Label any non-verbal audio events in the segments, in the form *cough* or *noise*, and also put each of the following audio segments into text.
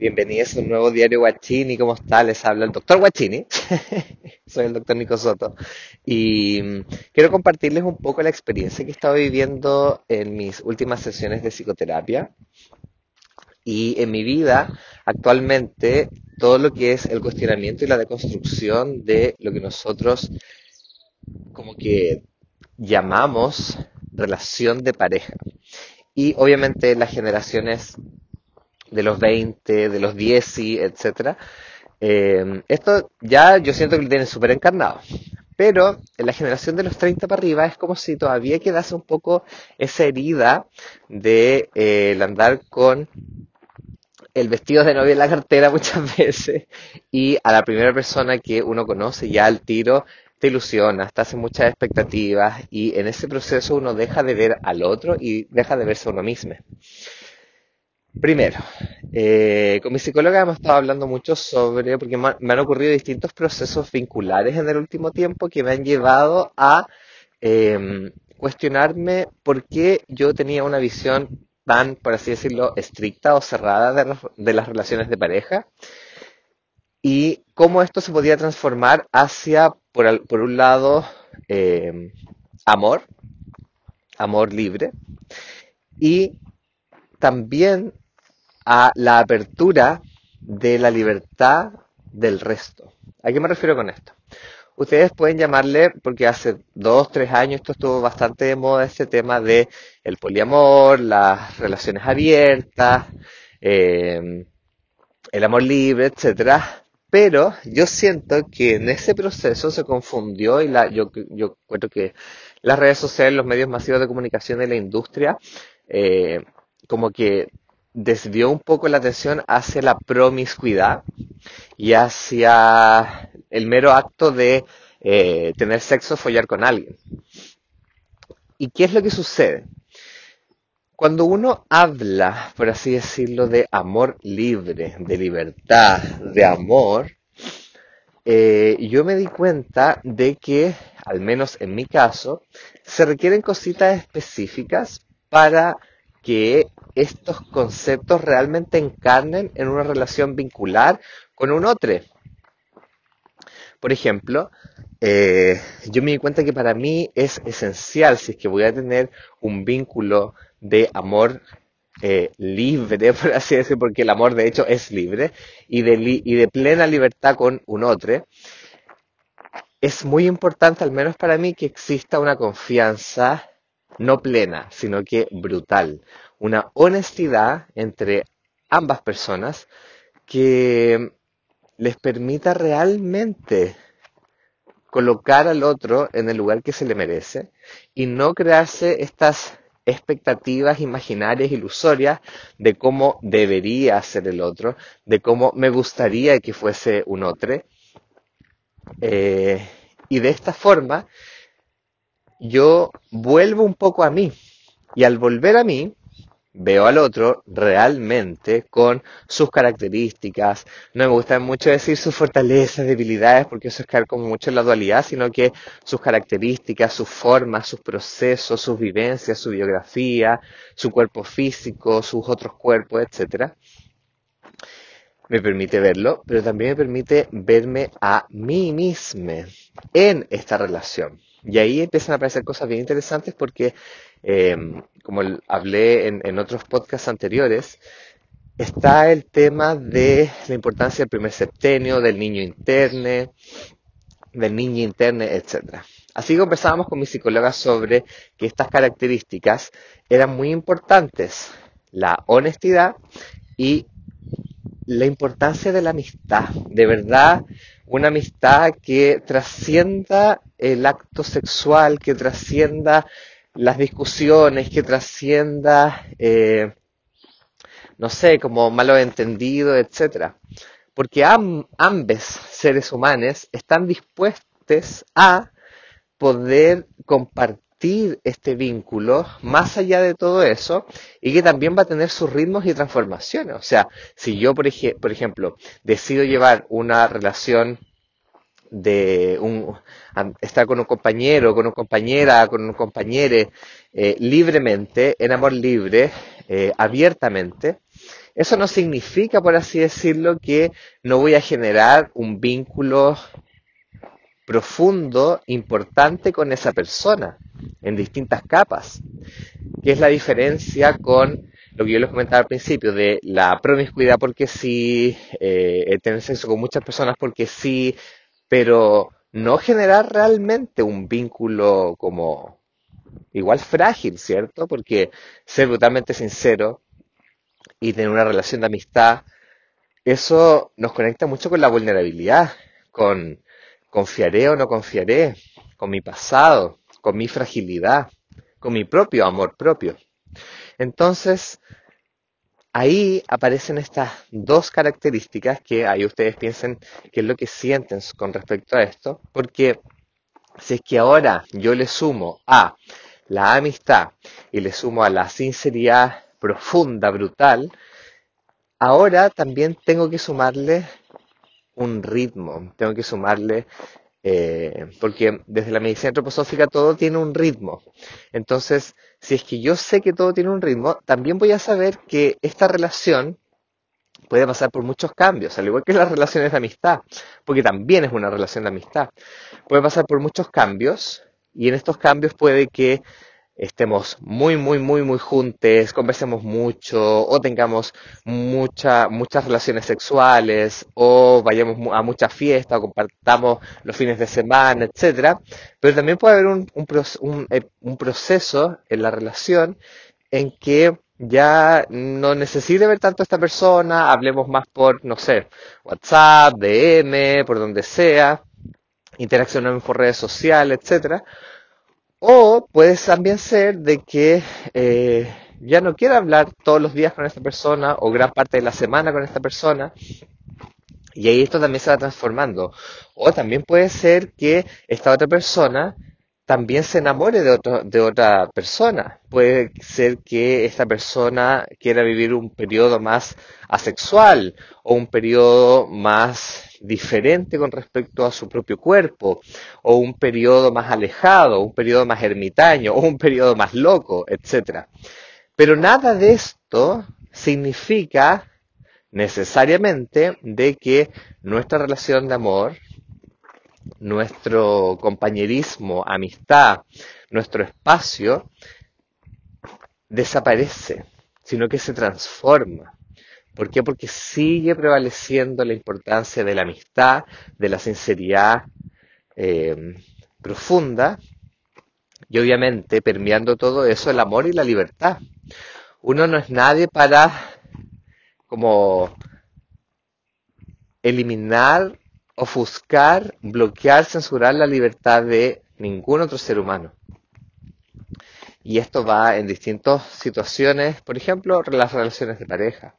Bienvenidos a un nuevo diario Guachini. ¿Cómo está? Les habla el doctor Guachini. *laughs* Soy el doctor Nico Soto. Y mm, quiero compartirles un poco la experiencia que he estado viviendo en mis últimas sesiones de psicoterapia. Y en mi vida, actualmente, todo lo que es el cuestionamiento y la deconstrucción de lo que nosotros como que llamamos relación de pareja. Y obviamente las generaciones de los 20, de los 10, etcétera. Eh, esto ya yo siento que lo tienen súper encarnado. Pero en la generación de los 30 para arriba es como si todavía quedase un poco esa herida de eh, el andar con el vestido de novia en la cartera *laughs* muchas veces y a la primera persona que uno conoce ya al tiro te ilusiona, te hace muchas expectativas y en ese proceso uno deja de ver al otro y deja de verse a uno mismo. Primero, eh, con mi psicóloga hemos estado hablando mucho sobre, porque me han ocurrido distintos procesos vinculares en el último tiempo que me han llevado a em, cuestionarme por qué yo tenía una visión tan, por así decirlo, estricta o cerrada de, las relaciones de pareja y cómo esto se podía transformar hacia, por, por un lado, em, amor, amor libre, y también a la apertura de la libertad del resto. ¿A qué me refiero con esto? Ustedes pueden llamarle, porque hace dos, tres años esto estuvo bastante de moda, este tema de el poliamor, las relaciones abiertas, eh, el amor libre, etcétera. Pero yo siento que en ese proceso se confundió y la, yo, yo creo que las redes sociales, los medios masivos de comunicación y la industria, eh, como que desvió un poco la atención hacia la promiscuidad y hacia el mero acto de eh, tener sexo, follar con alguien. ¿Y qué es lo que sucede? Cuando uno habla, por así decirlo, de amor libre, de libertad, de amor, eh, yo me di cuenta de que, al menos en mi caso, se requieren cositas específicas para que estos conceptos realmente encarnen en una relación vincular con un otro. Por ejemplo, eh, yo me di cuenta que para mí es esencial, si es que voy a tener un vínculo de amor eh, libre, *laughs* por así decirlo, porque el amor de hecho es libre, y de, y de plena libertad con un otro, es muy importante, al menos para mí, que exista una confianza no plena, sino que brutal. Una honestidad entre ambas personas que les permita realmente colocar al otro en el lugar que se le merece y no crearse estas expectativas imaginarias, ilusorias de cómo debería ser el otro, de cómo me gustaría que fuese un otro. Eh, y de esta forma yo vuelvo un poco a mí. Y al volver a mí, veo al otro realmente con sus características. No me gusta mucho decir sus fortalezas, debilidades, porque eso es caer como mucho en la dualidad, sino que sus características, sus formas, sus procesos, sus vivencias, su biografía, su cuerpo físico, sus otros cuerpos, etcétera. Me permite verlo, pero también me permite verme a mí misma en esta relación. Y ahí empiezan a aparecer cosas bien interesantes porque, eh, como hablé en, otros podcasts anteriores, está el tema de la importancia del primer septenio, del niño interno, del niño interno, etc. Así conversábamos con mi psicóloga sobre que estas características eran muy importantes, la honestidad y la importancia de la amistad. De verdad, una amistad que trascienda el acto sexual, que trascienda las discusiones, que trascienda, eh, no sé, como malos entendidos, etc. Porque ambos seres humanos están dispuestos a poder compartir este vínculo más allá de todo eso y que también va a tener sus ritmos y transformaciones. O sea, si yo, por, por ejemplo, decido llevar una relación de un, estar con un compañero, con una compañera, con un compañero eh, libremente, en amor libre, eh, abiertamente, eso no significa, por así decirlo, que no voy a generar un vínculo profundo, importante con esa persona, en distintas capas, que es la diferencia con lo que yo les comentaba al principio, de la promiscuidad porque sí, eh, tener sexo con muchas personas porque sí, pero no generar realmente un vínculo como igual frágil, ¿cierto? Porque ser brutalmente sincero y tener una relación de amistad, eso nos conecta mucho con la vulnerabilidad, con confiaré o no confiaré, con mi pasado, con mi fragilidad, con mi propio amor propio. Entonces, ahí aparecen estas dos características que ahí ustedes piensen qué es lo que sienten con respecto a esto, porque si es que ahora yo le sumo a la amistad y le sumo a la sinceridad profunda, brutal, ahora también tengo que sumarle un ritmo, tengo que sumarle, eh, porque desde la medicina antroposófica todo tiene un ritmo. Entonces, si es que yo sé que todo tiene un ritmo, también voy a saber que esta relación puede pasar por muchos cambios, al igual que las relaciones de amistad, porque también es una relación de amistad. Puede pasar por muchos cambios y en estos cambios puede que estemos muy, muy, muy, muy juntos, conversemos mucho, o tengamos mucha, muchas relaciones sexuales, o vayamos a muchas fiestas, o compartamos los fines de semana, etcétera. Pero también puede haber un, eh, un proceso en la relación en que ya no necesite ver tanto a esta persona, hablemos más por, no sé, WhatsApp, DM, por donde sea, interaccionemos por redes sociales, etcétera o puede también ser de que eh, ya no quiera hablar todos los días con esta persona o gran parte de la semana con esta persona. Y ahí esto también se va transformando. O también puede ser que esta otra persona también se enamore de, de otra persona. Puede ser que esta persona quiera vivir un periodo más asexual o un periodo más diferente con respecto a su propio cuerpo, o un periodo más alejado, un periodo más ermitaño, o un periodo más loco, etc. Pero nada de esto significa necesariamente de que nuestra relación de amor nuestro compañerismo, amistad, nuestro espacio, desaparece, sino que se transforma. ¿Por qué? Porque sigue prevaleciendo la importancia de la amistad, de la sinceridad eh, profunda y obviamente permeando todo eso el amor y la libertad. Uno no es nadie para como eliminar ofuscar, bloquear, censurar la libertad de ningún otro ser humano. Y esto va en distintas situaciones, por ejemplo, las relaciones de pareja.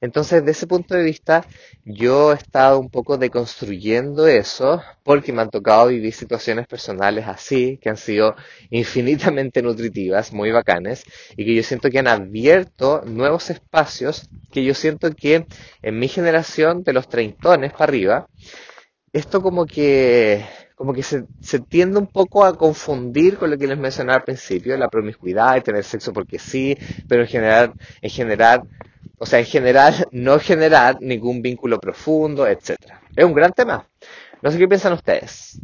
Entonces, de ese punto de vista, yo he estado un poco deconstruyendo eso porque me han tocado vivir situaciones personales así, que han sido infinitamente nutritivas, muy bacanes, y que yo siento que han abierto nuevos espacios que yo siento que en mi generación, de los treintones para arriba, esto como que como que se, se, tiende un poco a confundir con lo que les mencionaba al principio, la promiscuidad y tener sexo porque sí, pero en general, en general, o sea, en general, *laughs* no generar ningún vínculo profundo, etcétera. Es un gran tema. No sé qué piensan ustedes.